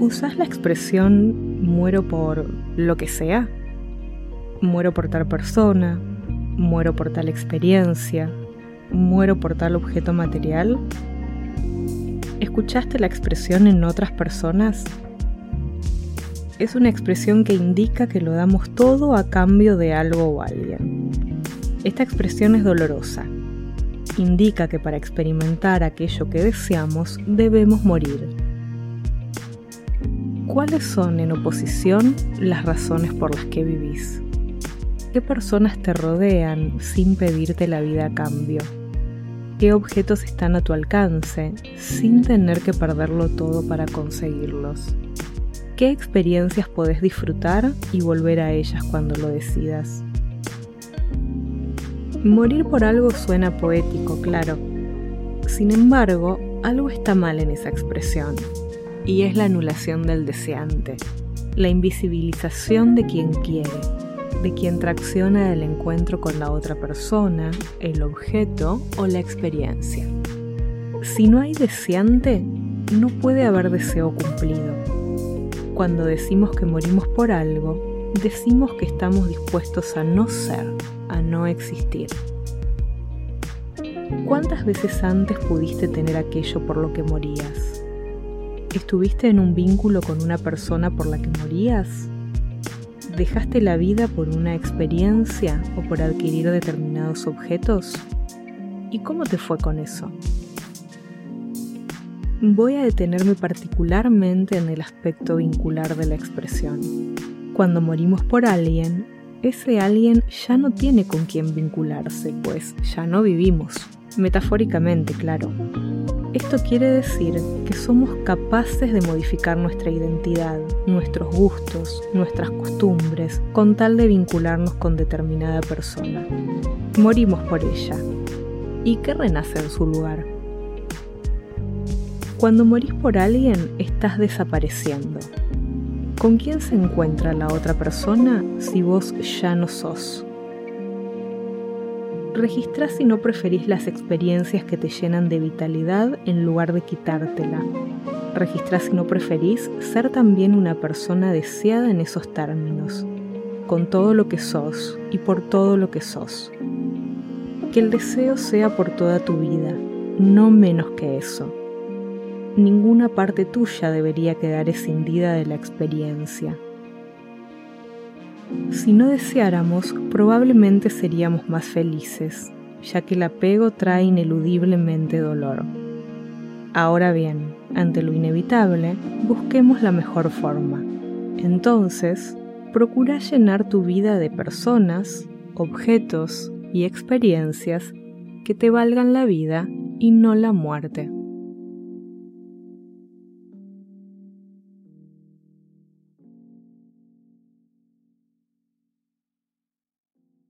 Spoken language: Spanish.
¿Usás la expresión muero por lo que sea? Muero por tal persona, muero por tal experiencia, muero por tal objeto material. ¿Escuchaste la expresión en otras personas? Es una expresión que indica que lo damos todo a cambio de algo o alguien. Esta expresión es dolorosa. Indica que para experimentar aquello que deseamos debemos morir ¿Cuáles son en oposición las razones por las que vivís? ¿Qué personas te rodean sin pedirte la vida a cambio? ¿Qué objetos están a tu alcance sin tener que perderlo todo para conseguirlos? ¿Qué experiencias podés disfrutar y volver a ellas cuando lo decidas? Morir por algo suena poético, claro. Sin embargo, algo está mal en esa expresión y es la anulación del deseante, la invisibilización de quien quiere, de quien tracciona el encuentro con la otra persona, el objeto o la experiencia. Si no hay deseante, no puede haber deseo cumplido. Cuando decimos que morimos por algo, decimos que estamos dispuestos a no ser, a no existir. ¿Cuántas veces antes pudiste tener aquello por lo que morías? ¿Estuviste en un vínculo con una persona por la que morías? ¿Dejaste la vida por una experiencia o por adquirir determinados objetos? ¿Y cómo te fue con eso? Voy a detenerme particularmente en el aspecto vincular de la expresión. Cuando morimos por alguien, ese alguien ya no tiene con quién vincularse, pues ya no vivimos. Metafóricamente, claro. Esto quiere decir que somos capaces de modificar nuestra identidad, nuestros gustos, nuestras costumbres, con tal de vincularnos con determinada persona. Morimos por ella. ¿Y qué renace en su lugar? Cuando morís por alguien, estás desapareciendo. ¿Con quién se encuentra la otra persona si vos ya no sos? Registrá si no preferís las experiencias que te llenan de vitalidad en lugar de quitártela. Registrá si no preferís ser también una persona deseada en esos términos, con todo lo que sos y por todo lo que sos. Que el deseo sea por toda tu vida, no menos que eso. Ninguna parte tuya debería quedar escindida de la experiencia. Si no deseáramos, probablemente seríamos más felices, ya que el apego trae ineludiblemente dolor. Ahora bien, ante lo inevitable, busquemos la mejor forma. Entonces, procura llenar tu vida de personas, objetos y experiencias que te valgan la vida y no la muerte.